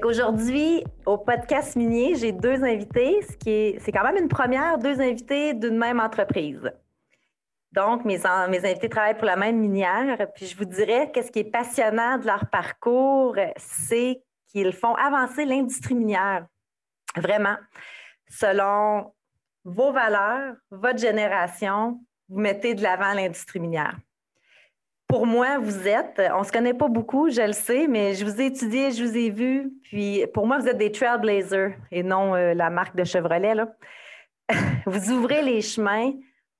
Aujourd'hui, au podcast minier, j'ai deux invités, ce qui est, c'est quand même une première, deux invités d'une même entreprise. Donc, mes, mes invités travaillent pour la même minière. Puis je vous dirais qu'est-ce qui est passionnant de leur parcours, c'est qu'ils font avancer l'industrie minière. Vraiment. Selon vos valeurs, votre génération, vous mettez de l'avant l'industrie minière pour moi, vous êtes, on ne se connaît pas beaucoup, je le sais, mais je vous ai étudié, je vous ai vu. Puis pour moi, vous êtes des trailblazers et non euh, la marque de Chevrolet. Là. vous ouvrez les chemins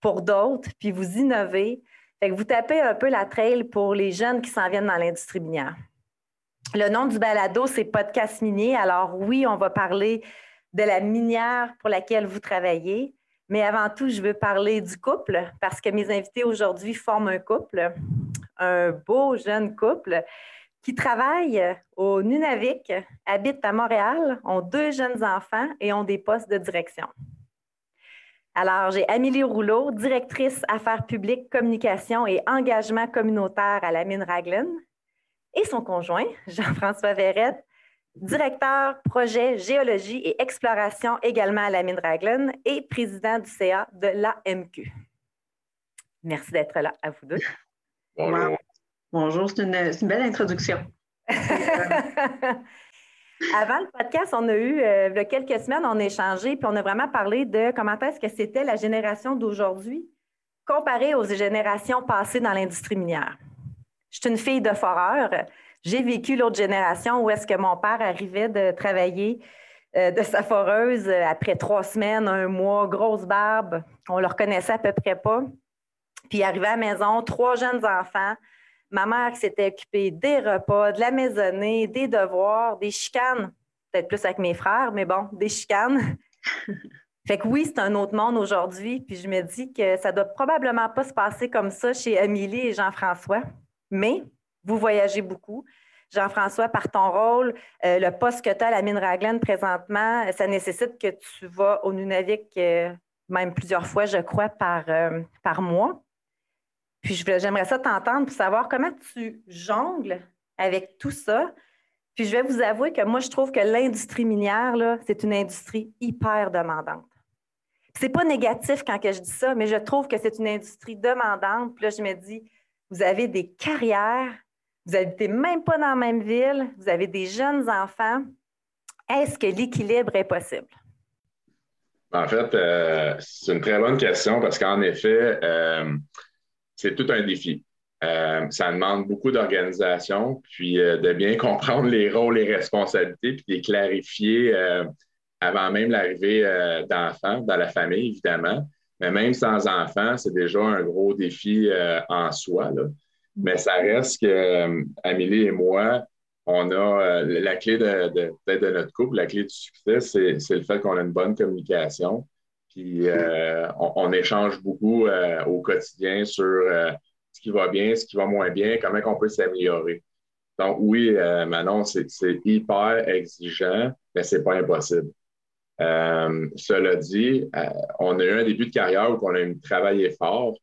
pour d'autres, puis vous innovez. Fait que vous tapez un peu la trail pour les jeunes qui s'en viennent dans l'industrie minière. Le nom du balado, c'est Podcast Minier. Alors oui, on va parler de la minière pour laquelle vous travaillez, mais avant tout, je veux parler du couple parce que mes invités aujourd'hui forment un couple un beau jeune couple qui travaille au Nunavik, habitent à Montréal, ont deux jeunes enfants et ont des postes de direction. Alors, j'ai Amélie Rouleau, directrice affaires publiques, communication et engagement communautaire à la mine Raglan, et son conjoint, Jean-François Verrette, directeur projet géologie et exploration également à la mine Raglan et président du CA de l'AMQ. Merci d'être là à vous deux. Bonjour. Bonjour, c'est une, belle introduction. Avant le podcast, on a eu, euh, il y a quelques semaines, on a échangé, puis on a vraiment parlé de comment est-ce que c'était la génération d'aujourd'hui comparée aux générations passées dans l'industrie minière. Je suis une fille de foreur. J'ai vécu l'autre génération où est-ce que mon père arrivait de travailler euh, de sa foreuse euh, après trois semaines, un mois, grosse barbe. On le reconnaissait à peu près pas. Puis arrivé à la maison, trois jeunes enfants, ma mère qui s'était occupée des repas, de la maisonnée, des devoirs, des chicanes, peut-être plus avec mes frères, mais bon, des chicanes. fait que oui, c'est un autre monde aujourd'hui, puis je me dis que ça doit probablement pas se passer comme ça chez Amélie et Jean-François, mais vous voyagez beaucoup. Jean-François, par ton rôle, euh, le poste que tu as à la mine Raglan présentement, ça nécessite que tu vas au Nunavik euh, même plusieurs fois, je crois, par, euh, par mois. Puis j'aimerais ça t'entendre pour savoir comment tu jongles avec tout ça. Puis je vais vous avouer que moi, je trouve que l'industrie minière, là, c'est une industrie hyper demandante. C'est pas négatif quand je dis ça, mais je trouve que c'est une industrie demandante. Puis là, je me dis, vous avez des carrières, vous habitez même pas dans la même ville, vous avez des jeunes enfants. Est-ce que l'équilibre est possible? En fait, euh, c'est une très bonne question parce qu'en effet, euh, c'est tout un défi. Euh, ça demande beaucoup d'organisation, puis euh, de bien comprendre les rôles et responsabilités, puis de les clarifier euh, avant même l'arrivée d'enfants dans la famille, évidemment. Mais même sans enfants, c'est déjà un gros défi en soi. Mais ça reste que Amélie et moi, on a la clé de, notre couple, la clé du succès, c'est le fait qu'on a une bonne communication, puis euh, on, échange beaucoup euh, au quotidien sur euh, ce qui va bien, ce qui va moins bien, comment on peut s'améliorer. Donc oui, Manon, c'est hyper exigeant, mais c'est pas impossible. cela dit, on a eu un début de carrière où on a travaillé fort.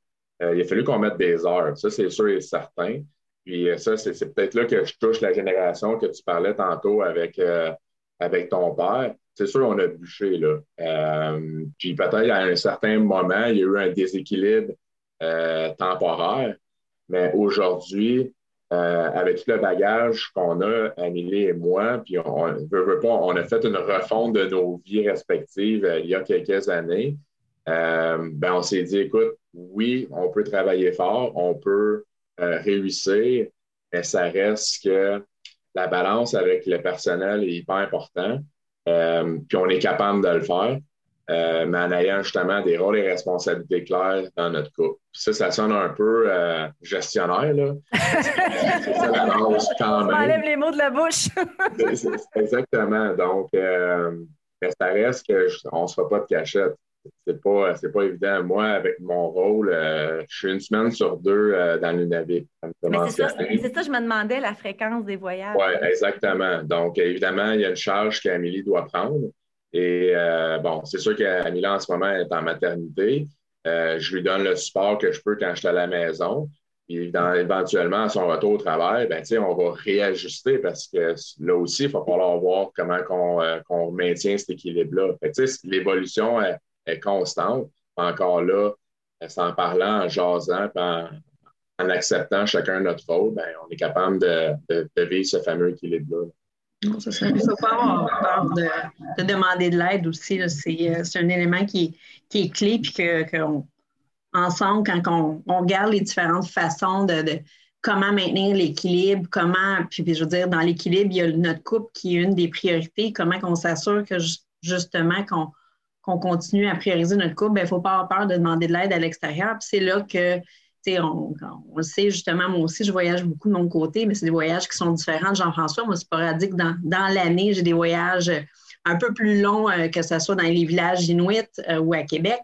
il a fallu qu'on mette des heures, ça c'est sûr et certain. Puis ça, c'est peut-être là que je touche la génération que tu parlais tantôt avec, avec ton père c'est sûr, on a bûché. Là. Euh, puis peut-être à un certain moment, il y a eu un déséquilibre euh, temporaire. Mais aujourd'hui, euh, avec tout le bagage qu'on a, Amélie et moi, puis on, veut, pas, on a fait une refonte de nos vies respectives il y a quelques années. ben on s'est dit, écoute, oui, on peut travailler fort, on peut réussir, mais ça reste que la balance avec le personnel est hyper important. Euh, puis on est capable de le faire, euh, mais en ayant justement des rôles et responsabilités claires dans notre couple. ça, ça sonne un peu euh, gestionnaire, là. c'est ça la base quand même. enlève les mots de la bouche. exactement. Donc, ça reste qu'on ne se fait pas de cachette. C'est pas, pas évident. Moi, avec mon rôle, je suis une semaine sur deux dans le navire. C'est ça, ça, je me demandais, la fréquence des voyages. Oui, exactement. Donc, évidemment, il y a une charge qu'Amélie doit prendre. Et bon, c'est sûr qu'Amélie, en ce moment, est en maternité. je lui donne le support que je peux quand je suis à la maison. Puis éventuellement, à son retour au travail, ben, on va réajuster parce que là aussi, il va falloir voir comment on, euh, maintient cet équilibre-là. L'évolution constante. Encore là, c'est en parlant, en jasant, en, en, acceptant chacun notre rôle, ben, on est capable de, vivre ce fameux équilibre-là. Il ne faut pas avoir peur de, demander de l'aide aussi. Euh, c'est un élément qui, qui est clé puis qu'on ensemble quand on, regarde les différentes façons de, comment maintenir l'équilibre, comment, puis, je veux dire, dans l'équilibre, il y a notre couple qui est une des priorités, comment on s'assure que justement qu'on continue à prioriser notre couple, il ne faut pas avoir peur de demander de l'aide à l'extérieur. Puis c'est là que, sais, on, le sait justement, moi aussi, je voyage beaucoup de mon côté, mais c'est des voyages qui sont différents. Jean-François, moi, sporadique. Dans, dans l'année, j'ai des voyages un peu plus longs, euh, que ce soit dans les villages inuits euh, ou à Québec.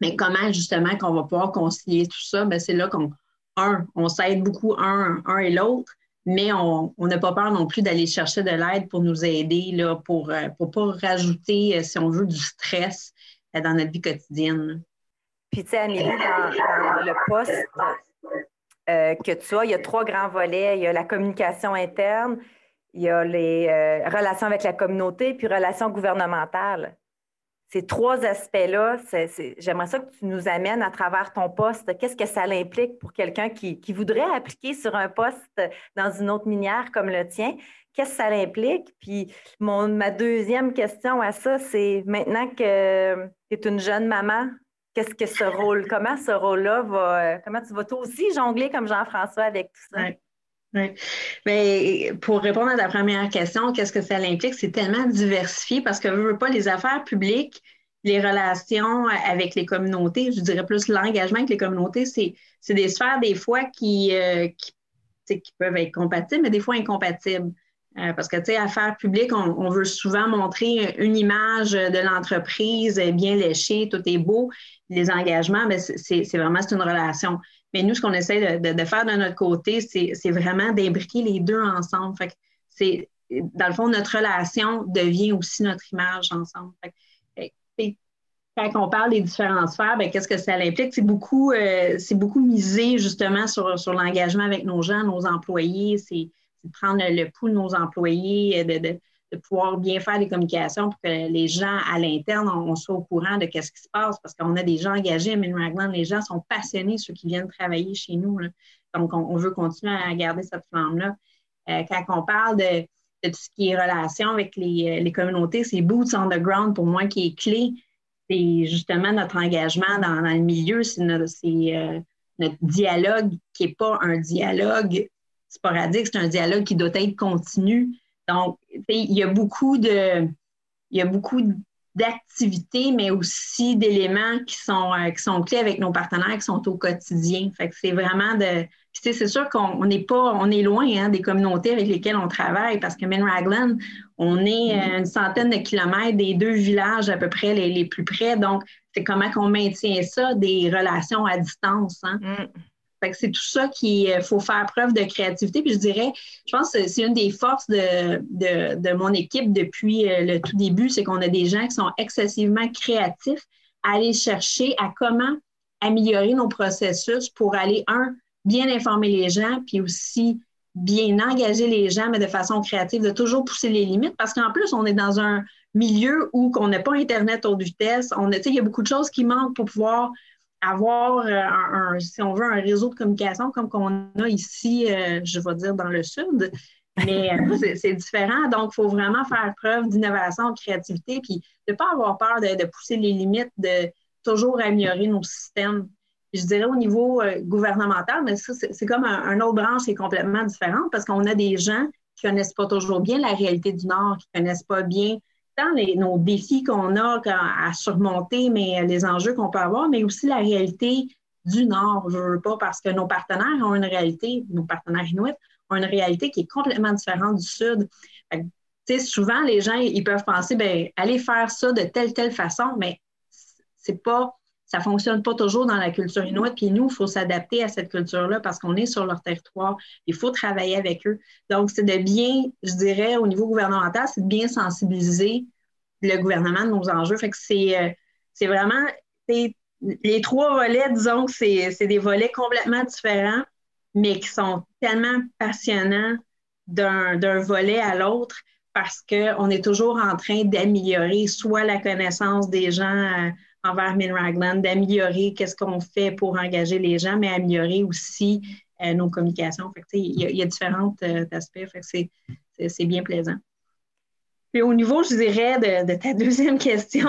Mais comment justement qu'on va pouvoir concilier tout ça? Ben, c'est là qu'on, un, on s'aide beaucoup un, un et l'autre, mais on n'a pas peur non plus d'aller chercher de l'aide pour nous aider, là, pour ne euh, pas rajouter, euh, si on veut, du stress euh, dans notre vie quotidienne. Puis, tu sais, Amélie, dans, le poste que tu as, il y a trois grands volets. Il y a la communication interne, il y a les relations avec la communauté, puis relations gouvernementales ces trois aspects-là, j'aimerais ça que tu nous amènes à travers ton poste. Qu'est-ce que ça implique pour quelqu'un qui, voudrait appliquer sur un poste dans une autre minière comme le tien? Qu'est-ce que ça implique? Puis mon, ma deuxième question à ça, c'est maintenant que tu es une jeune maman, qu'est-ce que ce rôle, comment ce rôle-là va, comment tu vas aussi jongler comme Jean-François avec tout ça? Oui. Mais pour répondre à ta première question, qu'est-ce que ça implique? C'est tellement diversifié parce que je veux pas les affaires publiques, les relations avec les communautés, je dirais plus l'engagement avec les communautés, c'est, des sphères des fois qui, euh, qui, peuvent être compatibles, mais des fois incompatibles. Euh, parce que, tu sais, affaires publiques, on, veut souvent montrer une image de l'entreprise bien léchée, tout est beau. Les engagements, mais ben, c'est, vraiment une relation. Mais nous, ce qu'on essaie de, faire de notre côté, c'est vraiment d'imbriquer les deux ensemble. Dans le fond, notre relation devient aussi notre image ensemble. quand on parle des différentes sphères, ben, qu'est-ce que ça implique? C'est beaucoup, euh, beaucoup misé justement sur, l'engagement avec nos gens, nos employés. C'est prendre le, pouls de nos employés, pouvoir bien faire des communications pour que les gens à l'interne, on, soit au courant de ce qui se passe parce qu'on a des gens engagés à Ragland. Les gens sont passionnés, ceux qui viennent travailler chez nous. Donc, on, veut continuer à garder cette flamme-là. Euh, quand on parle de, tout ce qui est relation avec les, euh, communautés, c'est boots on the ground pour moi qui est clé. C'est justement notre engagement dans, le milieu, c'est notre, euh, notre, dialogue qui n'est pas un dialogue sporadique, c'est un dialogue qui doit être continu donc, il y a beaucoup de, il y a beaucoup d'activités, mais aussi d'éléments qui sont, euh, qui sont clés avec nos partenaires qui sont au quotidien. Fait que c'est vraiment de. c'est sûr qu'on n'est pas, on est loin hein, des communautés avec lesquelles on travaille parce que Raglan, on est euh, une centaine de kilomètres des deux villages à peu près les, plus près. Donc, c'est comment qu'on maintient ça, des relations à distance. Hein? Mm c'est tout ça qu'il euh, faut faire preuve de créativité. Puis je dirais, je pense que c'est une des forces de, mon équipe depuis euh, le tout début, c'est qu'on a des gens qui sont excessivement créatifs à aller chercher à comment améliorer nos processus pour aller, un, bien informer les gens, puis aussi bien engager les gens, mais de façon créative, de toujours pousser les limites, parce qu'en plus, on est dans un milieu où on n'a pas Internet haute vitesse. On il y a beaucoup de choses qui manquent pour pouvoir avoir, euh, un, si on veut, un réseau de communication comme qu'on a ici, euh, je vais dire, dans le sud. Mais euh, c'est différent. Donc, il faut vraiment faire preuve d'innovation, de créativité, puis de ne pas avoir peur de, pousser les limites, de toujours améliorer nos systèmes. Je dirais au niveau gouvernemental, mais ça, c'est comme un, autre branche qui est complètement différente parce qu'on a des gens qui ne connaissent pas toujours bien la réalité du Nord, qui ne connaissent pas bien nos défis qu'on a à surmonter, mais les enjeux qu'on peut avoir, mais aussi la réalité du Nord. Je veux pas parce que nos partenaires ont une réalité, nos partenaires inuits ont une réalité qui est complètement différente du Sud. souvent, les gens, ils peuvent penser, ben, aller faire ça de telle, telle façon, mais c'est pas ça ne fonctionne pas toujours dans la culture inuit. Puis nous, il faut s'adapter à cette culture-là parce qu'on est sur leur territoire. Il faut travailler avec eux. Donc, c'est de bien, je dirais, au niveau gouvernemental, c'est de bien sensibiliser le gouvernement de nos enjeux. Fait que c'est, euh, c'est vraiment les trois volets, disons que c'est, des volets complètement différents, mais qui sont tellement passionnants d'un, d'un volet à l'autre parce qu'on est toujours en train d'améliorer soit la connaissance des gens euh, envers Minragland, d'améliorer qu'est-ce qu'on fait pour engager les gens, mais améliorer aussi euh, nos communications. il, y a, différents euh, aspects. c'est, bien plaisant. Puis au niveau, je dirais, de, ta deuxième question.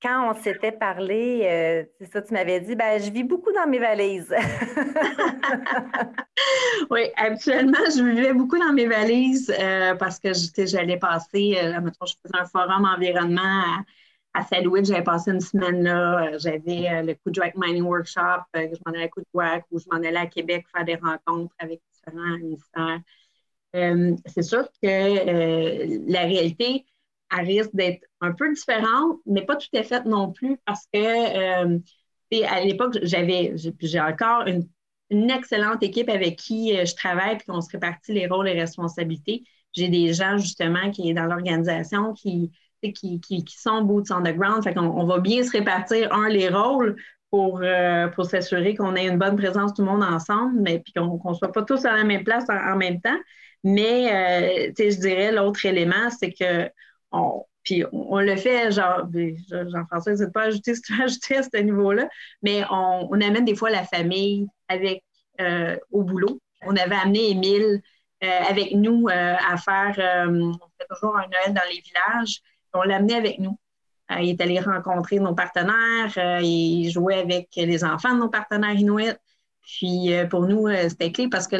Quand on s'était parlé, euh, c'est ça, tu m'avais dit, ben, je vis beaucoup dans mes valises. oui, habituellement, je vivais beaucoup dans mes valises parce que j'allais passer, je faisais un forum environnement à Saint-Louis, j'avais passé une semaine là. Euh, j'avais euh, le Kudjak Mining Workshop, euh, je m'en allais à Kudjak ou je m'en allais à Québec faire des rencontres avec différents ministères. c'est sûr que la réalité, risque d'être un peu différente, mais pas tout à fait non plus parce que à l'époque, j'avais, j'ai encore une, excellente équipe avec qui je travaille puis on se répartit les rôles et responsabilités. J'ai des gens justement qui sont dans l'organisation qui qui, sont boots on the ground. Fait on va bien se répartir, un, les rôles pour, euh, pour s'assurer qu'on ait une bonne présence tout le monde ensemble, mais puis qu'on ne soit pas tous à la même place en, même temps. Mais, euh, je dirais, l'autre élément, c'est que on, puis on, le fait, genre, ben, Jean-François, n'hésite pas à ajouter ce que tu as ajouté à ce niveau-là, mais on, on, amène des fois la famille avec euh, au boulot. On avait amené Émile avec nous à faire, on fait toujours un Noël dans les villages on l'amenait avec nous. Euh, il est allé rencontrer nos partenaires, euh, il jouait avec les enfants de nos partenaires inuits. Puis euh, pour nous, c'était clé parce que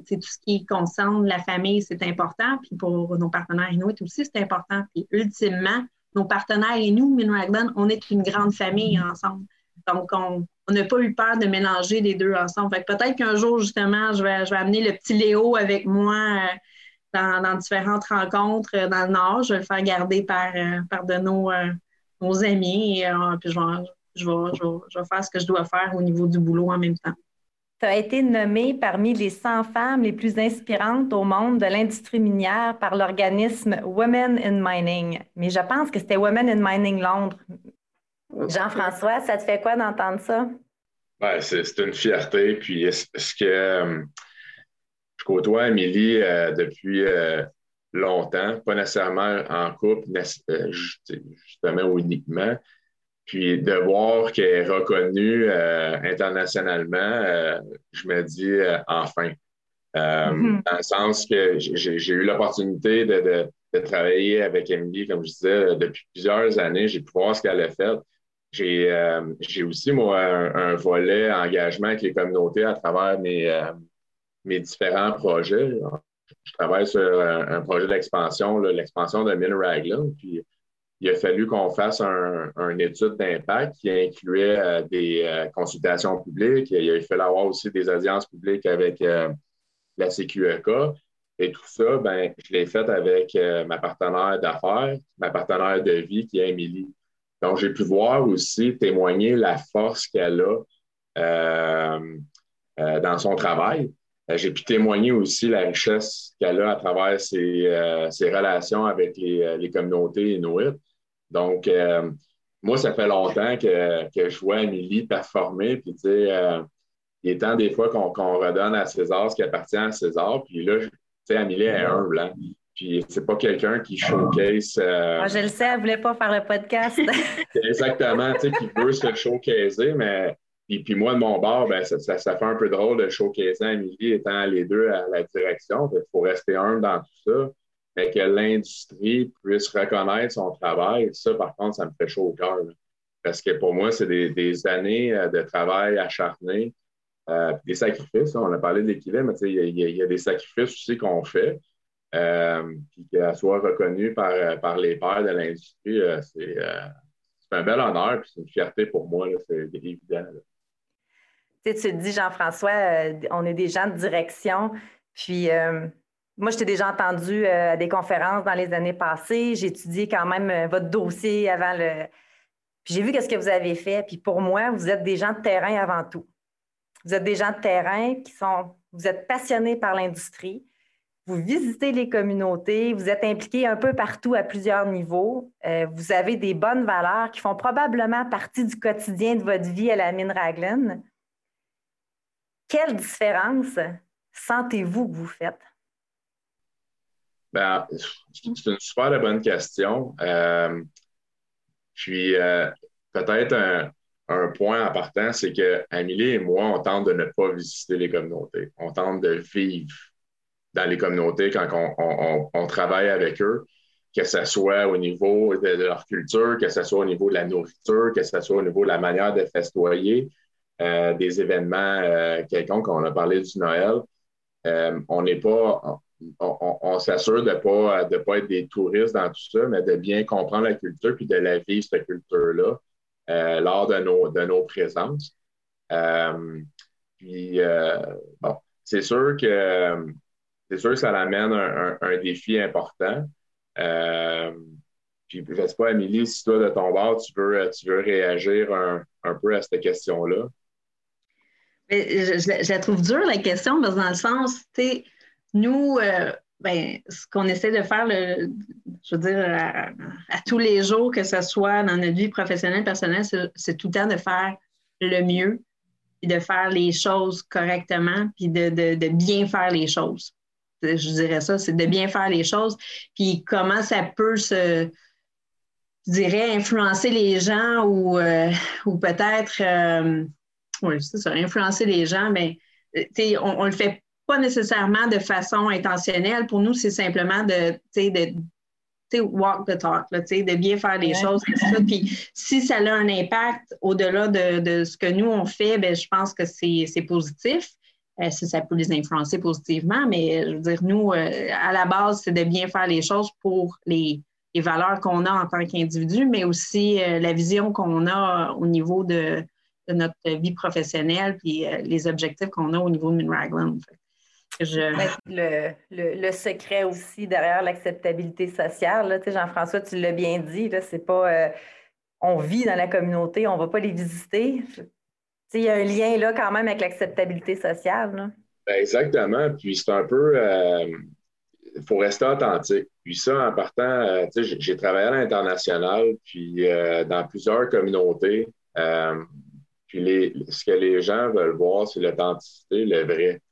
tout ce qui concerne la famille, c'est important. Puis pour nos partenaires inuits aussi, c'est important. Puis ultimement, nos partenaires et nous, Minraglan, on est une grande famille ensemble. Donc, on n'a pas eu peur de mélanger les deux ensemble. Fait peut-être qu'un jour, justement, je vais, je vais amener le petit Léo avec moi dans, différentes rencontres euh, dans le Nord. Je vais le faire garder par, euh, par de nos, euh, nos amis et puis je vais, je, vais, faire ce que je dois faire au niveau du boulot en même temps. Tu as été nommée parmi les 100 femmes les plus inspirantes au monde de l'industrie minière par l'organisme Women in Mining. Mais je pense que c'était Women in Mining Londres. Jean-François, ça te fait quoi d'entendre ça? Ouais, c'est une fierté. Puis, ce que je côtoie Amélie euh, depuis euh, longtemps, pas nécessairement en couple, euh, justement ou uniquement. Puis de voir qu'elle est reconnue internationalement, je me dis enfin. Mm-hmm. Dans le sens que j'ai eu l'opportunité de, travailler avec Amélie, comme je disais, depuis plusieurs années. J'ai pu voir ce qu'elle a fait. J'ai aussi, moi, un, volet engagement avec les communautés à travers mes, mes différents projets. Je travaille sur un, projet d'expansion, l'expansion de Mill. Puis il a fallu qu'on fasse une étude d'impact qui incluait euh, des euh, consultations publiques. Il a fallu avoir aussi des audiences publiques avec euh, la CQEK. Et tout ça, ben, je l'ai fait avec ma partenaire d'affaires, ma partenaire de vie qui est Émilie. Donc, j'ai pu voir aussi témoigner la force qu'elle a dans son travail. Euh, j'ai pu témoigner aussi la richesse qu'elle a à travers ses, euh, relations avec les, euh, les, communautés inuites. Donc, moi, ça fait longtemps que, que je vois Amélie performer. Puis, tu sais, il est temps des fois qu'on redonne à César ce qui appartient à César. Puis là, tu sais, Amélie est humble. Hein? Puis c'est pas quelqu'un qui showcase. Moi, je le sais, elle voulait pas faire le podcast. Exactement, tu sais, qui veut se showcaser, mais et puis moi, de mon bord, ben, ça, fait un peu drôle de showcaser Amélie étant les deux à la direction. Il faut rester humble dans tout ça. Mais que l'industrie puisse reconnaître son travail, ça, par contre, ça me fait chaud au cœur. Parce que pour moi, c'est des, années euh, de travail acharné, euh, des sacrifices. on a parlé d'équilibre, mais il y, a des sacrifices aussi qu'on fait. Euh, puis qu'elle soit reconnue par, par les pairs de l'industrie, c'est un bel honneur, puis c'est une fierté pour moi, c'est évident tu te dis, Jean-François, euh, on est des gens de direction. Puis, euh, moi, je t'ai déjà entendu euh, à des conférences dans les années passées. J'ai étudié quand même votre dossier avant le, Puis j'ai vu ce que vous avez fait. Puis pour moi, vous êtes des gens de terrain avant tout. Vous êtes des gens de terrain qui sont, vous êtes passionnés par l'industrie. Vous visitez les communautés, vous êtes impliqués un peu partout à plusieurs niveaux. Vous avez des bonnes valeurs qui font probablement partie du quotidien de votre vie à la mine Raglan. Quelle différence sentez-vous que vous faites? Ben, c'est une super bonne question. Euh, puis, euh, peut-être un, point en partant, c'est que et moi, on tente de ne pas visiter les communautés. On tente de vivre dans les communautés quand on, travaille avec eux, que ce soit au niveau de, leur culture, que ce soit au niveau de la nourriture, que ce soit au niveau de la manière de festoyer, euh, des événements euh, quelconques. On a parlé du Noël. on n'est pas, on, s'assure de ne pas, de pas être des touristes dans tout ça, mais de bien comprendre la culture puis de la vivre, cette culture-là, euh, lors de nos, de nos présences. Euh, puis, euh, bon, c'est sûr que sûr que ça amène un, défi important. puis, je ne sais pas, Amélie, si toi, de ton bord, tu veux, tu veux réagir un, peu à cette question-là. Je, la trouve dure, la question, parce que dans le sens, tu sais, nous, euh, ben, ce qu'on essaie de faire, je veux dire, à, tous les jours, que ce soit dans notre vie professionnelle, personnelle, c'est tout le temps de faire le mieux, et de faire les choses correctement, puis de, bien faire les choses. Je dirais ça, c'est de bien faire les choses. Puis comment ça peut se, je dirais, influencer les gens ou, euh, ou peut-être, euh, ça, influencer les gens, mais ben, on, on le fait pas nécessairement de façon intentionnelle. Pour nous, c'est simplement de, de walk the talk, de bien faire les choses. Puis si ça a un impact au-delà de, ce que nous, on fait, ben, je pense que c'est positif. Euh, si ça peut les influencer positivement, mais je veux dire, nous, euh, à la base, c'est de bien faire les choses pour les, valeurs qu'on a en tant qu'individu, mais aussi euh, la vision qu'on a au niveau de, notre vie professionnelle, puis les objectifs qu'on a au niveau de Minraglan. Le, le, secret aussi derrière l'acceptabilité sociale, Jean-François, tu l'as bien dit, c'est pas euh, on vit dans la communauté, on ne va pas les visiter. Il y a un lien là quand même avec l'acceptabilité sociale. Ben, exactement. Puis c'est un peu. Il euh, faut rester authentique. Puis ça, en partant, euh, j'ai travaillé à l'international, puis dans plusieurs communautés. Puis les, ce que les gens veulent voir, c'est l'authenticité, le vrai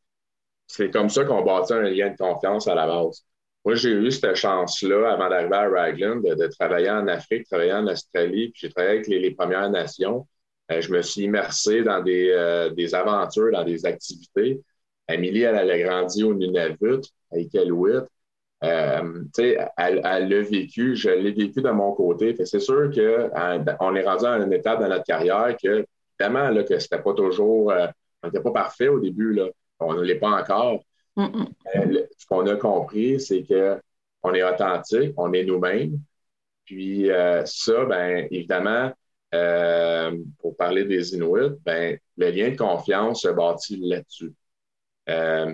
c'est comme ça qu'on bâtit un lien de confiance à la base. Moi, j'ai eu cette chance-là, avant d'arriver à Raglan, de, travailler en Afrique, travailler en Australie, puis j'ai travaillé avec les, Premières Nations. Euh, je me suis immersé dans euh, des, aventures, dans des activités. Amélie, elle, elle a grandi au Nunavut, à Iqaluit. Euh, elle, elle l'a vécu, je l'ai vécu de mon côté. C'est sûr qu'on est rendu à une étape dans notre carrière que, évidemment, là, que c'était pas toujours, euh, on n'était pas parfait au début. Là on ne l'est pas encore. Euh, ce qu'on a compris, c'est qu'on est authentique, on est nous-mêmes. Puis euh, ça, bien évidemment, euh, pour parler des Inuits, ben, le lien de confiance se bâtit là-dessus.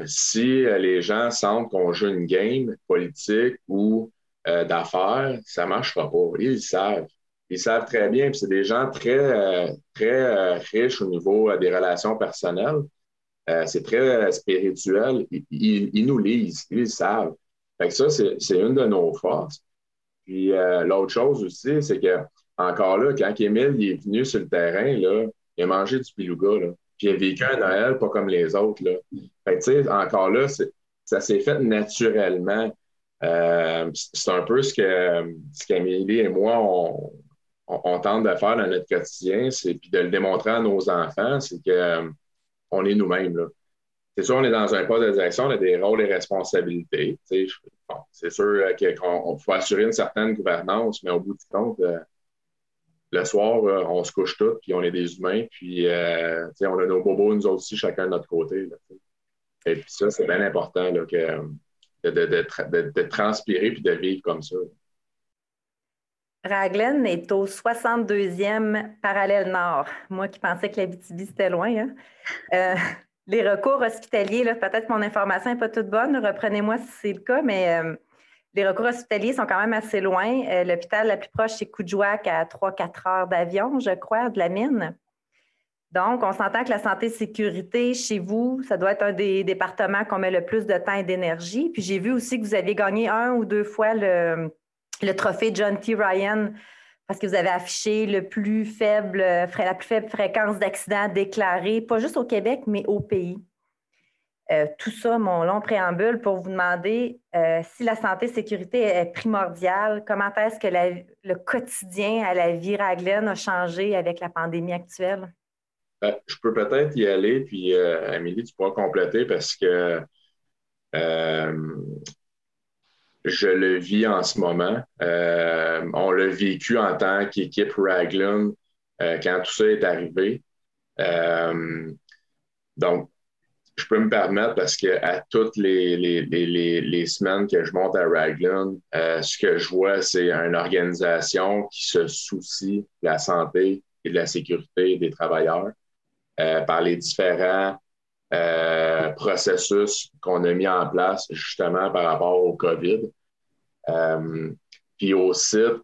si les gens sentent qu'on joue une game politique ou d'affaires, ça ne marchera pas. Ils savent. Ils savent très bien. Puis c'est des gens très, très riches au niveau des relations personnelles. Euh, c'est très spirituel. Ils, nous lisent, ils savent. Fait que ça, c'est une de nos forces. Puis euh, l'autre chose aussi, c'est que encore là, quand Émile est venu sur le terrain, là, il a mangé du beluga. Là. Puis il a vécu un Noël pas comme les autres. Là. Fait encore là, ça s'est fait naturellement. Euh, c'est un peu ce que ce qu'Amélie et moi, on, on, tente de faire dans notre quotidien, c'est puis de le démontrer à nos enfants, c'est que on est nous-mêmes. C'est sûr, on est dans un poste de direction, on a des rôles et responsabilités. c'est sûr euh, qu'on faut assurer une certaine gouvernance, mais au bout du compte, euh, le soir, euh, on se couche tous, puis on est des humains, puis on a nos bobos, nous aussi, chacun de notre côté. et puis ça, c'est bien important de, de, transpirer puis de vivre comme ça. Raglan est au 62e parallèle nord. Moi qui pensais que la BTB, c'était loin. Hein. Euh, les recours hospitaliers, peut-être mon information n'est pas toute bonne, reprenez-moi si c'est le cas, mais euh, les recours hospitaliers sont quand même assez loin. Euh, l'hôpital la plus proche, c'est Coudjouac, à 3-4 heures d'avion, je crois, de la mine. Donc, on s'entend que la santé sécurité chez vous, ça doit être un des départements qu'on met le plus de temps et d'énergie. Puis j'ai vu aussi que vous aviez gagné un ou deux fois le, le trophée John T. Ryan parce que vous avez affiché le plus faible, la plus faible fréquence d'accidents déclarés, pas juste au Québec, mais au pays. Euh, tout ça, mon long préambule, pour vous demander euh, si la santé sécurité est primordiale, comment est-ce que le quotidien à la vie raglaine a changé avec la pandémie actuelle? Ben, je peux peut-être y aller, puis euh, Amélie, tu pourras compléter parce que je le vis en ce moment. on l'a vécu en tant qu'équipe Raglan quand tout ça est arrivé. donc, je peux me permettre parce que à toutes les, semaines que je monte à Raglan, euh, ce que je vois, c'est une organisation qui se soucie de la santé et de la sécurité des travailleurs euh, par les différents euh, processus qu'on a mis en place justement par rapport au COVID. puis au site,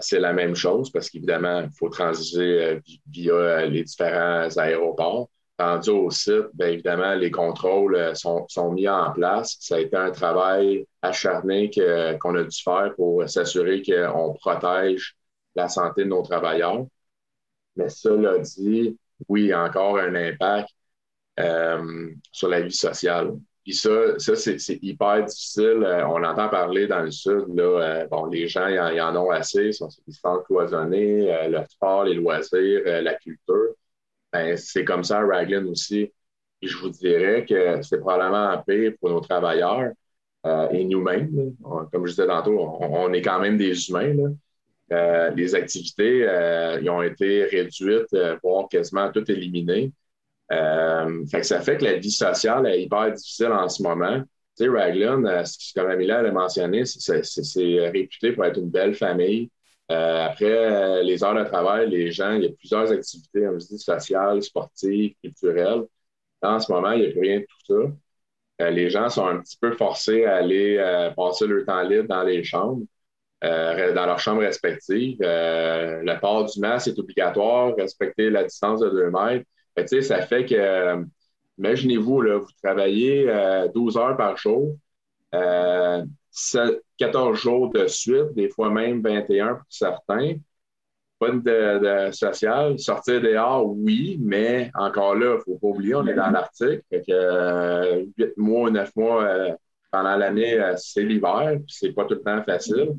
c'est la même chose parce qu'évidemment, il faut transiger via les différents aéroports rendu au site, bien évidemment, les contrôles euh, sont, mis en place. Ça a été un travail acharné qu'on a dû faire pour s'assurer qu'on protège la santé de nos travailleurs. Mais cela dit, oui, encore un impact euh, sur la vie sociale. Puis ça, ça c'est hyper difficile. Euh, on entend parler dans le Sud, là, bon, les gens, y en, ont assez, ils sont cloisonnés, le sport, les loisirs, la culture. Ben, c'est comme ça à Raglan aussi. Et je vous dirais que c'est probablement pire pour nos travailleurs euh, et nous-mêmes. Comme je disais tantôt, on, est quand même des humains. Euh, les activités euh, ont été réduites, voire quasiment toutes éliminées. Que ça fait que la vie sociale est hyper difficile en ce moment. Tu sais, Raglan, comme Amélie l'a mentionné, c'est réputé pour être une belle famille. Euh, après euh, les heures de travail, les gens, il y a plusieurs activités, je dis, sociales, sportives, culturelles. En ce moment, il n'y a plus rien de tout ça. Euh, les gens sont un petit peu forcés à aller passer leur temps libre dans les chambres, dans leurs chambres respectives. le port du masque est obligatoire, respecter la distance de 2 mètres. Ça fait que, imaginez-vous, vous travaillez 12 heures par jour. 14 jours de suite, des fois même 21 pour certains. Pas de, social. Sortir dehors, oui, mais encore là, il ne faut pas oublier, on est dans l'Arctique. Fait que euh, 8 mois, 9 mois euh, pendant l'année, euh, c'est l'hiver, puis c'est pas tout le temps facile.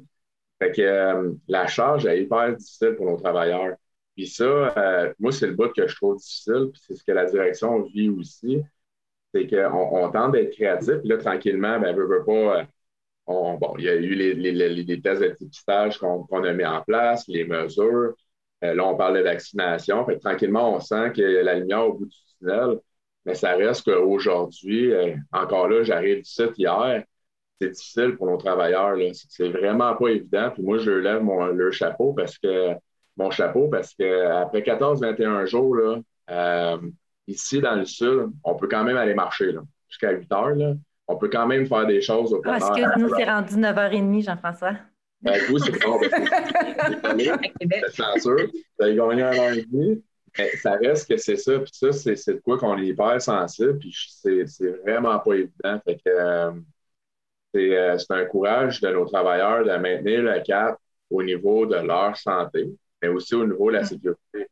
Fait que euh, la charge est hyper difficile pour nos travailleurs. Puis ça, moi, c'est le bout que je trouve difficile, puis c'est ce que la direction vit aussi. C'est qu'on on tente d'être créatif, puis là, tranquillement, ben, veut, veut pas bon, il y a eu les, les, tests de dépistage qu'on a mis en place, les mesures. Euh, là, on parle de vaccination. Fait, tranquillement, on sent que la lumière au bout du tunnel. Mais ça reste qu'aujourd'hui, euh, encore là, j'arrive du site hier, c'est difficile pour nos travailleurs. C'est vraiment pas évident. Puis moi, je lève mon, leur chapeau parce que mon chapeau parce qu'après 14-21 jours, là, euh, ici dans le sud, on peut quand même aller marcher jusqu'à 8 heures. Là on peut quand même faire des choses au ah, Est-ce que nous, c'est rendu 9h30, Jean-François? Ben, vous, c'est bon, c'est censure. Vous avez gagné un an et demi. Mais ça reste que c'est ça. Puis ça, c'est de quoi qu'on est hyper sensible. Puis c'est vraiment pas évident. Fait que euh, euh, c'est un courage de nos travailleurs de maintenir le cap au niveau de leur santé, mais aussi au niveau de la mm. sécurité.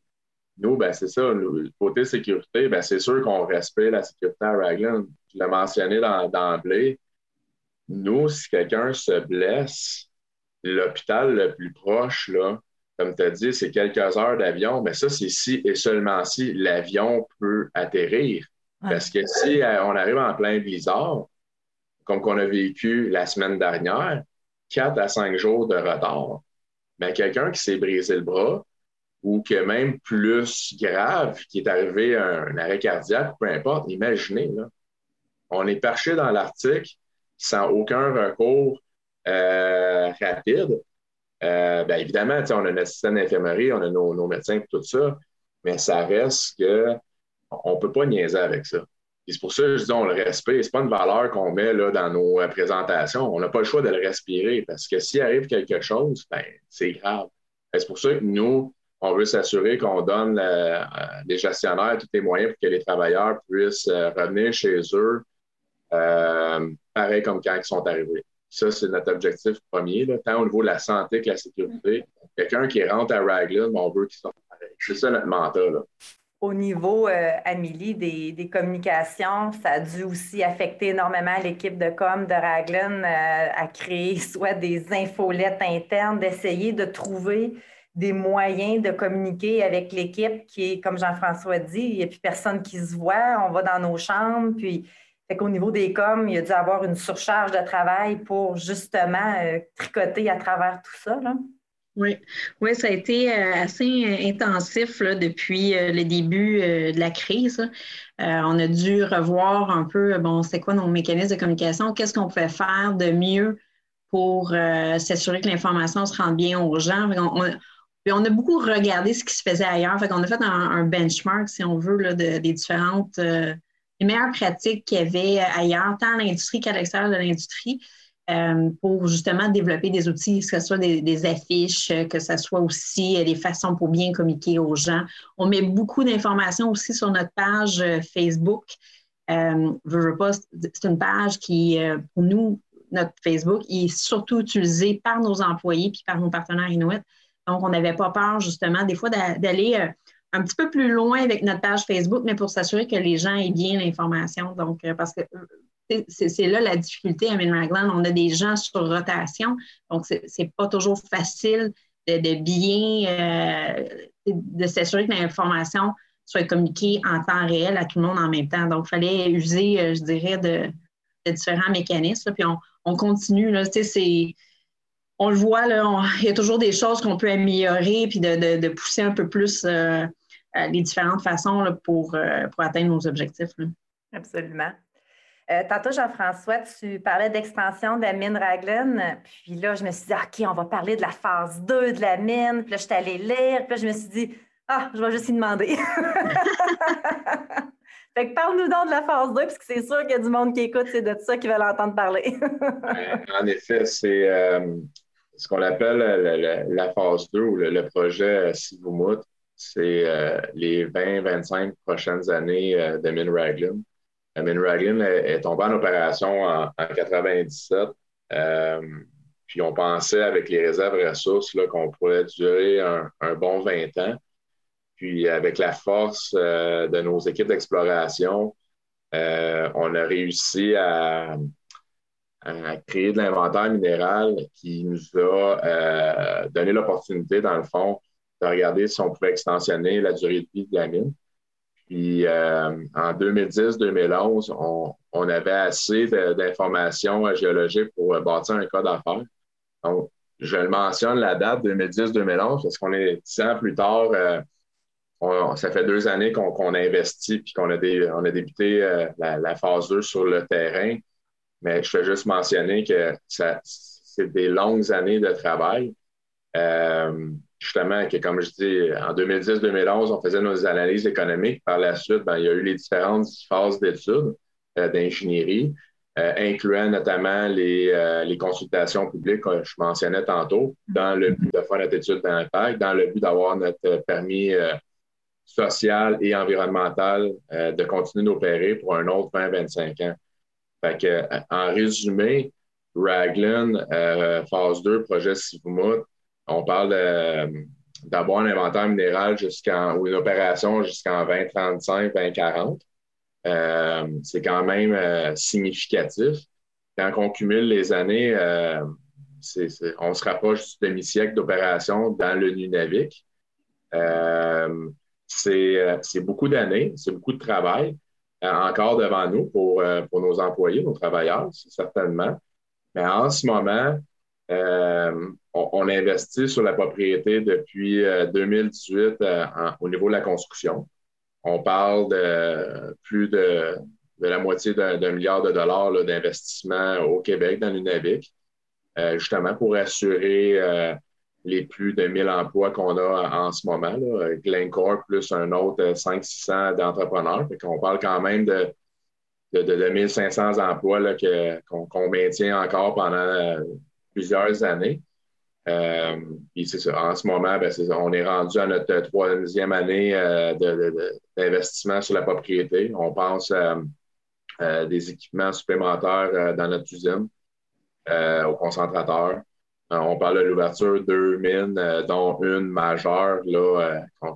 Nous, ben, c'est ça. Le côté sécurité, ben, c'est sûr qu'on respecte la sécurité à Raglan. Je l'ai mentionné d'emblée. Nous, si quelqu'un se blesse, l'hôpital le plus proche, là, comme tu as dit, c'est quelques heures d'avion. Mais ça, c'est si et seulement si l'avion peut atterrir. Parce que si euh, on arrive en plein blizzard, comme qu'on a vécu la semaine dernière, quatre à cinq jours de retard, ben, quelqu'un qui s'est brisé le bras, ou que même plus grave, qui est arrivé un, arrêt cardiaque, peu importe, imaginez, là, on est perché dans l'Arctique sans aucun recours euh, rapide. Euh, bien évidemment, on a notre système d'infirmerie, on a nos, médecins et tout ça, mais ça reste que on ne peut pas niaiser avec ça. C'est pour ça que je dis on le respire. Ce n'est pas une valeur qu'on met là, dans nos présentations. On n'a pas le choix de le respirer parce que s'il arrive quelque chose, ben, c'est grave. C'est pour ça que nous, on veut s'assurer qu'on donne euh, les gestionnaires tous les moyens pour que les travailleurs puissent euh, revenir chez eux, euh, pareil comme quand ils sont arrivés. Ça, c'est notre objectif premier, tant au niveau de la santé que de la sécurité. Quelqu'un qui rentre à Raglan, on veut qu'il soit pareil. C'est ça notre mandat. Là. Au niveau, Amélie, des, communications, ça a dû aussi affecter énormément l'équipe de com de Raglan à créer soit des infolettes internes, d'essayer de trouver des moyens de communiquer avec l'équipe qui est, comme Jean-François dit, il n'y a plus personne qui se voit, on va dans nos chambres, puis fait qu'au niveau des coms, il y a dû avoir une surcharge de travail pour justement euh, tricoter à travers tout ça. Oui. oui, ça a été euh, assez intensif depuis euh, le début de la crise. on a dû revoir un peu, bon, c'est quoi nos mécanismes de communication, qu'est-ce qu'on pouvait faire de mieux pour s'assurer que l'information se rende bien aux gens. Puis on a beaucoup regardé ce qui se faisait ailleurs. Fait qu'on a fait un, benchmark, si on veut, là, de, des différentes euh, meilleures pratiques qu'il y avait ailleurs, tant à l'industrie qu'à l'extérieur de l'industrie, euh, pour justement développer des outils, que ce soit des, affiches, que ce soit aussi des façons pour bien communiquer aux gens. On met beaucoup d'informations aussi sur notre page euh, Facebook. c'est une page qui, pour nous, notre Facebook, est surtout utilisée par nos employés puis par nos partenaires Inuit donc, on n'avait pas peur, justement, des fois, d'aller euh, un petit peu plus loin avec notre page Facebook, mais pour s'assurer que les gens aient bien l'information. Donc, euh, parce que euh, c'est là la difficulté à Raglan. On a des gens sur rotation, donc c'est pas toujours facile de, bien de s'assurer que l'information soit communiquée en temps réel à tout le monde en même temps. Donc, il fallait user, je dirais, de, différents mécanismes. Puis on, on continue. Là, c'est on le voit, il y a toujours des choses qu'on peut améliorer puis de, pousser un peu plus euh, euh, les différentes façons euh, pour, atteindre nos objectifs. Absolument. Tantôt, Jean-François, tu parlais d'expansion de la mine Raglan. Puis là, je me suis dit, OK, on va parler de la phase 2 de la mine. Puis là, je suis allée lire. Puis là, je me suis dit, ah, je vais juste y demander. fait que parle-nous donc de la phase 2, parce que c'est sûr qu'il y a du monde qui écoute, c'est de ça qu'ils veulent entendre parler. en effet, c'est ce qu'on appelle la, phase 2 ou le, projet Sivumut, c'est euh, les 20-25 prochaines années euh, de Minraglan. Euh, Minraglan est, est tombé en opération en, 1997. puis on pensait avec les réserves ressources qu'on pourrait durer un, bon 20 ans. Puis avec la force de nos équipes d'exploration, on a réussi à, créer de l'inventaire minéral qui nous a euh, donné l'opportunité, dans le fond, de regarder si on pouvait extensionner la durée de vie de la mine. Puis euh, en 2010-2011, on, avait assez d'informations géologiques pour bâtir un cas d'affaires. Donc, je le mentionne la date 2010-2011 parce qu'on est dix ans plus tard. Euh, ça fait deux années qu'on a investi puis qu'on a, on a débuté la, phase 2 sur le terrain. Mais je vais juste mentionner que c'est des longues années de travail. Euh, justement, que comme je dis, en 2010-2011, on faisait nos analyses économiques. Par la suite, ben, il y a eu les différentes phases d'études euh, d'ingénierie, euh, incluant notamment les, les, consultations publiques que je mentionnais tantôt, dans le but de faire notre étude d'impact, dans le but d'avoir notre permis social et environnemental de continuer d'opérer pour un autre 20-25 ans. Euh, en résumé, Raglan, euh, phase 2, projet Sivumut, on parle d'avoir un inventaire minéral ou une opération jusqu'en 2035, 2040. Euh, c'est quand même euh, significatif. Quand on cumule les années, on se rapproche du demi-siècle d'opération dans le Nunavik. c'est beaucoup d'années, c'est beaucoup de travail. Euh, encore devant nous pour, euh, nos employés, nos travailleurs, certainement. Mais en ce moment, euh, on, investit sur la propriété depuis 2018 au niveau de la construction. On parle de plus de, la moitié d'un milliard de dollars d'investissement au Québec dans l'UNAVIC, justement pour assurer les plus de 1000 emplois qu'on a en ce moment. Là. Glencore plus un autre 500-600 d'entrepreneurs. On parle quand même de de, de, 1500 emplois qu'on maintient encore pendant plusieurs années. Ça. En ce moment, ben, on est rendu à notre troisième année d'investissement sur la propriété. On pense à des équipements supplémentaires dans notre usine, au concentrateur. Euh, on parle de l'ouverture de deux mines, euh, dont une majeure. Là, euh,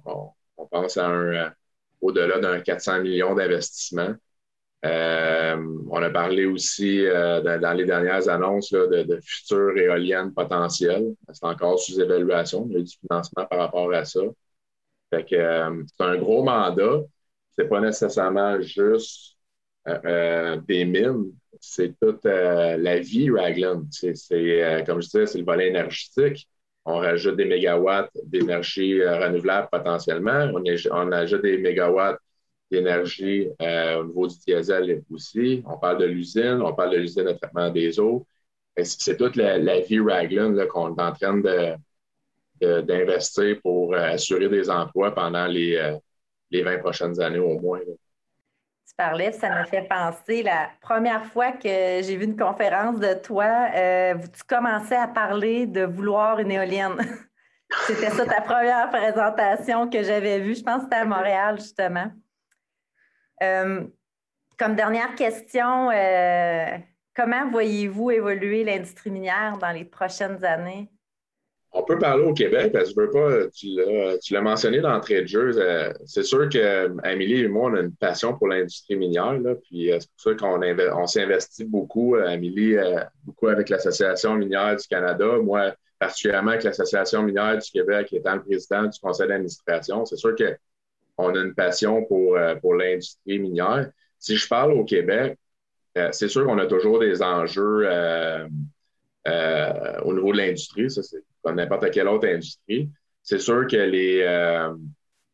on, pense à un au-delà d'un 400 millions d'investissements. On a parlé aussi dans, les dernières annonces de, futures éoliennes potentielles. C'est encore sous évaluation. Il y a du financement par rapport à ça. Que, c'est un gros mandat. C'est pas nécessairement juste des mines c'est toute euh, la vie Raglan. C'est, euh, comme je disais, c'est le volet énergétique. On rajoute des mégawatts d'énergie euh, renouvelable potentiellement. On, ajoute des mégawatts d'énergie au niveau du diesel aussi. On parle de l'usine, on parle de l'usine de traitement des eaux. c'est toute la, vie Raglan qu'on est en train d'investir pour assurer des emplois pendant les, les 20 prochaines années au moins parlais, ça me fait penser la première fois que j'ai vu une conférence de toi, euh, tu commençais à parler de vouloir une éolienne. c'était ça ta première présentation que j'avais vue. Je pense que c'était à Montréal, justement. Euh, comme dernière question, euh, comment voyez-vous évoluer l'industrie minière dans les prochaines années? On peut parler au Québec, parce que je veux pas, tu l'as mentionné d'entrée de jeu. Euh, c'est sûr qu'Amélie et moi, on a une passion pour l'industrie minière, puis euh, c'est pour ça qu'on on s'est investi beaucoup, Amélie, beaucoup avec l'Association minière du Canada, moi particulièrement avec l'Association minière du Québec, étant le président du conseil d'administration. C'est sûr qu'on a une passion pour, pour l'industrie minière. Si je parle au Québec, c'est sûr qu'on a toujours des enjeux au niveau de l'industrie, ça c'est comme n'importe quelle autre industrie. C'est sûr que euh,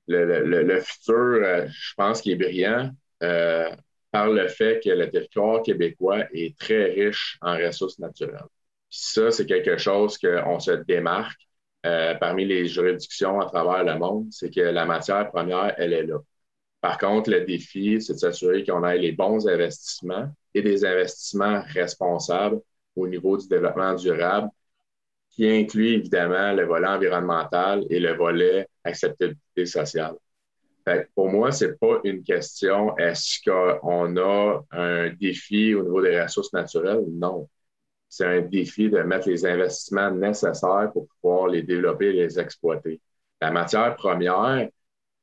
le, futur, euh, je pense qu'il est brillant euh, par le fait que le territoire québécois est très riche en ressources naturelles. ça, c'est quelque chose qu'on se démarque parmi les juridictions à travers le monde, c'est que la matière première, elle est là. Par contre, le défi, c'est de s'assurer qu'on ait les bons investissements et des investissements responsables au niveau du développement durable qui inclut évidemment le volet environnemental et le volet acceptabilité sociale. pour moi, ce n'est pas une question est-ce qu'on a un défi au niveau des ressources naturelles? Non. C'est un défi de mettre les investissements nécessaires pour pouvoir les développer et les exploiter. La matière première,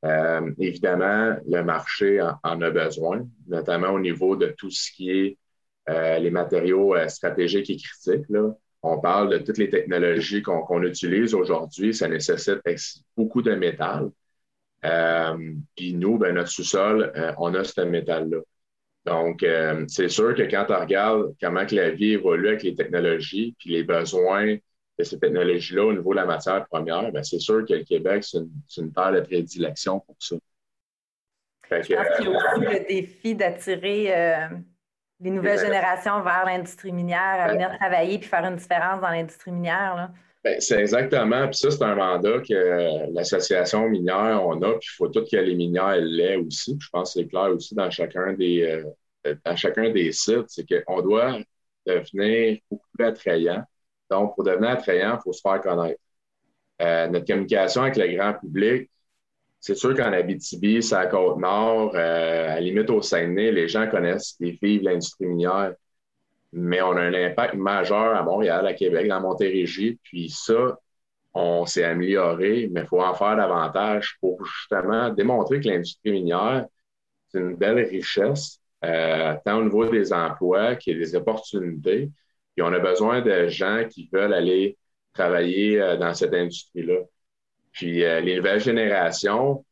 euh, évidemment, le marché en, a besoin, notamment au niveau de tout ce qui est euh, les matériaux euh, stratégiques et critiques. Là on parle de toutes les technologies qu'on utilise aujourd'hui, ça nécessite beaucoup de métal. Puis nous, ben, notre sous-sol, on a ce métal-là. Donc, euh, c'est sûr que quand on regarde comment que la vie évolue avec les technologies, puis les besoins de ces technologies-là au niveau de la matière première, ben, c'est sûr que le Québec, c'est une, terre de prédilection pour ça. Je pense qu'il y a aussi le défi d'attirer les nouvelles générations vers l'industrie minière, à venir travailler puis faire une différence dans l'industrie minière. Ben, c'est exactement. Puis ça, c'est un mandat que l'association minière, on a. Puis il faut tout que les minières l'aient aussi. je pense que c'est clair aussi dans chacun des, euh, dans chacun des sites. C'est qu'on doit devenir beaucoup plus attrayant. Donc, pour devenir attrayant, il faut se faire connaître. Euh, notre communication avec le grand public, c'est sûr qu'en Abitibi, c'est à Côte-Nord, euh, à la limite au Saguenay, les gens connaissent les filles de l'industrie minière. Mais on a un impact majeur à Montréal, à Québec, dans Montérégie. Puis ça, on s'est amélioré, mais il faut en faire davantage pour justement démontrer que l'industrie minière, c'est une belle richesse, euh, tant au niveau des emplois qu'il y a des opportunités. Puis on a besoin de gens qui veulent aller travailler euh, dans cette industrie-là. Puis euh, les nouvelles générations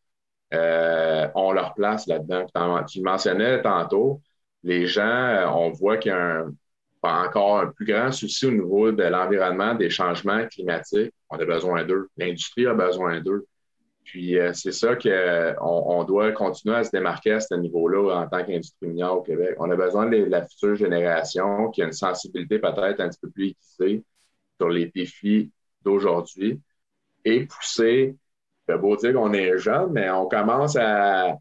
ont leur place là-dedans. Tu mentionnais tantôt, les gens, on voit qu'il y a encore un plus grand souci au niveau de l'environnement, des changements climatiques. On a besoin d'eux. L'industrie a besoin d'eux. Puis c'est ça qu'on on doit continuer à se démarquer à ce niveau-là en tant qu'industrie minière au Québec. On a besoin de la future génération qui a une sensibilité peut-être un petit peu plus aiguisée sur les défis d'aujourd'hui et pousser. C'est beau dire qu'on est jeune, mais on commence à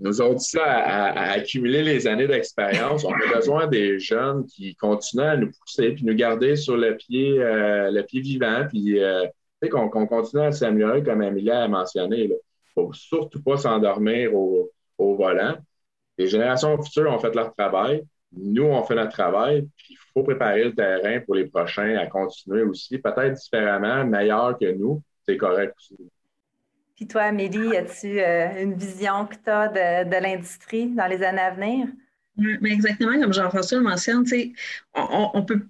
nous dit ça à, accumuler les années d'expérience. On a besoin des jeunes qui continuent à nous pousser puis nous garder sur le pied, euh, le pied vivant, puis euh, qu'on continue à s'améliorer, comme Amelia a mentionné. Il ne faut surtout pas s'endormir au, au, volant. Les générations futures ont fait leur travail. Nous, on fait notre travail. Puis il faut préparer le terrain pour les prochains à continuer aussi, peut-être différemment, meilleur que nous. C'est correct aussi. Puis toi, Amélie, as-tu euh, une vision que tu as de, l'industrie dans les années à venir? Mais exactement comme Jean-François le mentionne, on, on, peut,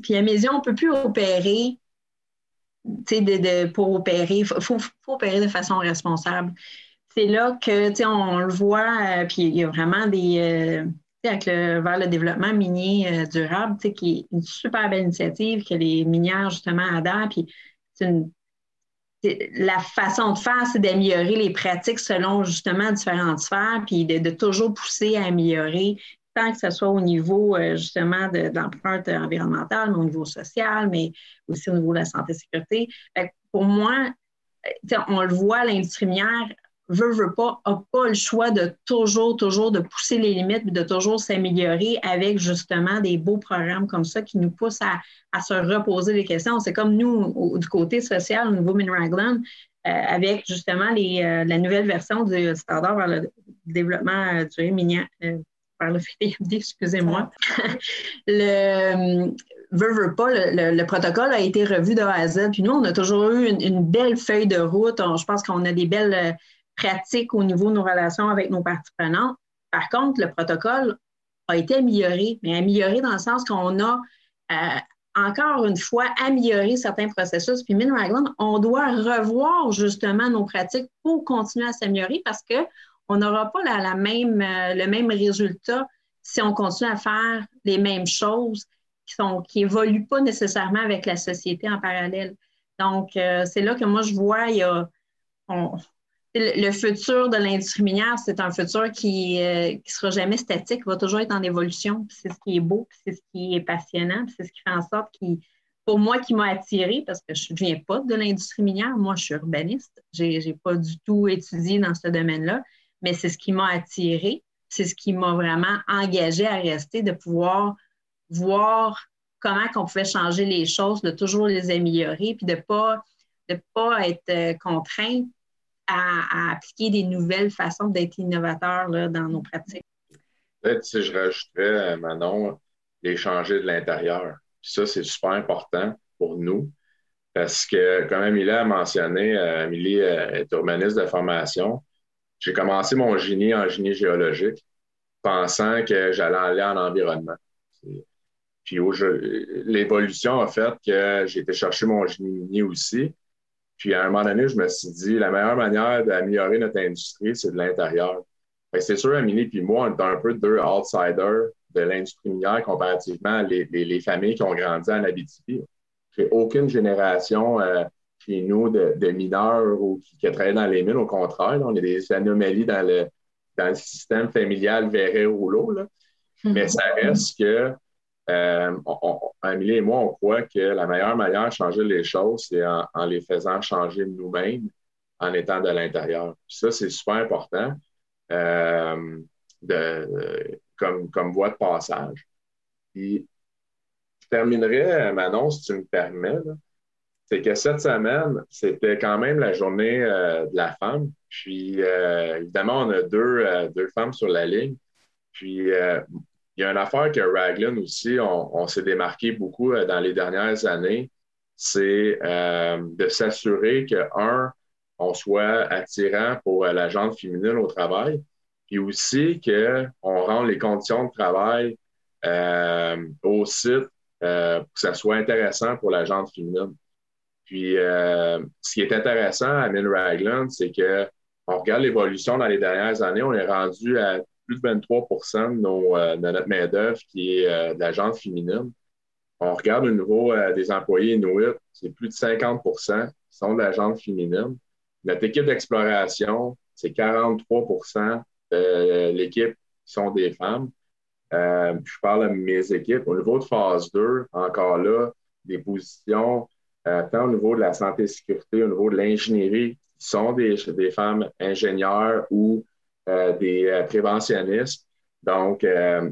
puis à mes yeux, on ne peut plus opérer de, pour opérer. Il faut, opérer de façon responsable. C'est là que on, le voit, euh, puis il y a vraiment des. Euh, avec vers le développement minier durable, qui est une super belle initiative que les minières, justement, adhèrent. Puis c'est une la façon de faire, c'est d'améliorer les pratiques selon justement différentes sphères, puis de, toujours pousser à améliorer, tant que ce soit au niveau euh, justement de, l'empreinte environnementale, mais au niveau social, mais aussi au niveau de la santé et sécurité. Pour moi, euh, on le voit, l'industrie minière veut, veut pas, n'a pas le choix de toujours, toujours de pousser les limites, de toujours s'améliorer avec justement des beaux programmes comme ça qui nous poussent à, se reposer les questions. C'est comme nous, du côté social, au niveau Minragland, euh, avec justement les, euh, la nouvelle version du standard vers le développement euh, du minière, par le FDD, excusez-moi. le veut pas, le, protocole a été revu de A à Z. Puis nous, on a toujours eu une belle feuille de route. je pense qu'on a des belles pratique au niveau de nos relations avec nos parties prenantes. Par contre, le protocole a été amélioré, mais amélioré dans le sens qu'on a euh, encore une fois amélioré certains processus. Puis Minragland, on doit revoir justement nos pratiques pour continuer à s'améliorer parce qu'on n'aura pas la, même, euh, le même résultat si on continue à faire les mêmes choses qui sont qui évoluent pas nécessairement avec la société en parallèle. Donc, euh, c'est là que moi, je vois, il y a, le futur de l'industrie minière, c'est un futur qui ne euh, sera jamais statique, va toujours être en évolution. C'est ce qui est beau, c'est ce qui est passionnant, c'est ce qui fait en sorte qui, pour moi, qui m'a attiré, parce que je ne viens pas de l'industrie minière, moi, je suis urbaniste, je n'ai pas du tout étudié dans ce domaine-là, mais c'est ce qui m'a attiré, c'est ce qui m'a vraiment engagé à rester, de pouvoir voir comment on pouvait changer les choses, de toujours les améliorer, puis de ne pas, de pas être euh, contrainte à, appliquer des nouvelles façons d'être innovateur dans nos pratiques. Peut-être si je rajouterais, euh, Manon, les changer de l'intérieur. Ça, c'est super important pour nous parce que, comme Amélie a mentionné, euh, Amélie euh, est urbaniste de formation. J'ai commencé mon génie en génie géologique pensant que j'allais aller en environnement. Puis l'évolution a fait que j'ai été chercher mon génie aussi. Puis à un moment donné, je me suis dit, la meilleure manière d'améliorer notre industrie, c'est de l'intérieur. C'est sûr, Amélie puis moi, on est un peu deux outsiders de l'industrie minière comparativement à les, familles qui ont grandi en Abitibi. J'ai aucune génération euh, chez nous de, mineurs ou qui, qui, travaillent dans les mines. Au contraire, on est des anomalies dans le, dans le système familial verret-rouleau. Mais ça reste que euh, Amélie et moi, on croit que la meilleure manière de changer les choses, c'est en, les faisant changer nous-mêmes en étant de l'intérieur. Ça, c'est super important euh, comme, voie de passage. Puis, je terminerai, Manon, si tu me permets. c'est que cette semaine, c'était quand même la journée euh, de la femme. Puis, évidemment, on a deux, deux femmes sur la ligne. Puis, il y a une affaire que Raglan aussi, on, s'est démarqué beaucoup euh, dans les dernières années, c'est euh, de s'assurer que, un, on soit attirant pour euh, la gente féminine au travail, puis aussi qu'on rende les conditions de travail au site pour que ça soit intéressant pour la gente féminine. Puis, ce qui est intéressant à Min Raglan, c'est que on regarde l'évolution dans les dernières années, on est rendu à plus de 23% euh, de, notre main-d'œuvre qui est euh, de la gente féminine. On regarde au niveau euh, des employés Inuit, c'est plus de 50% qui sont de la gente féminine. Notre équipe d'exploration, c'est 43% de l'équipe qui sont des femmes. je parle de mes équipes. Au niveau de phase 2, encore là, des positions, tant au niveau de la santé et sécurité, au niveau de l'ingénierie, sont des, des femmes ingénieurs ou des préventionnistes. Donc,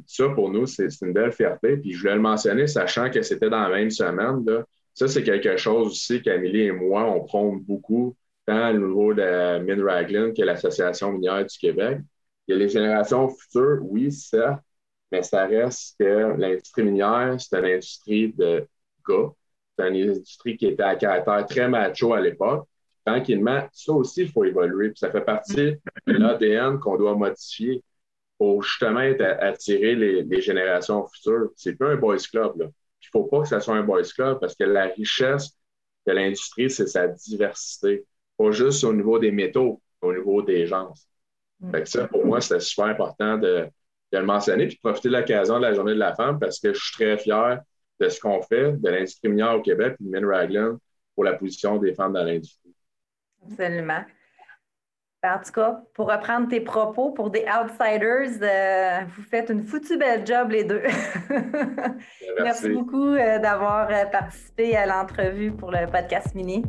ça, pour nous, c'est une belle fierté. Puis je voulais le mentionner, sachant que c'était dans la même semaine. Ça, c'est quelque chose aussi qu'Amélie et moi, on prône beaucoup, tant au niveau de MinRaglan que l'Association minière du Québec. Il y a les générations futures, oui, certes, mais ça reste que l'industrie minière, c'est une industrie de gars. C'est une industrie qui était à caractère très macho à l'époque. Tranquillement, ça aussi, il faut évoluer. Puis ça fait partie de l'ADN qu'on doit modifier pour justement attirer les, générations futures. C'est pas un boys club. Là. Il ne faut pas que ça soit un boys club parce que la richesse de l'industrie, c'est sa diversité. Pas juste au niveau des métaux, au niveau des gens. Ça, pour moi, c'était super important de, le mentionner puis de profiter de l'occasion de la Journée de la femme parce que je suis très fier de ce qu'on fait, de l'industrie minière au Québec et de Min pour la position des femmes dans l'industrie. Absolument. Ben, en tout cas, pour reprendre tes propos, pour des outsiders, euh, vous faites une foutue belle job les deux. Merci. beaucoup euh, d'avoir euh, participé à l'entrevue pour le podcast Mini.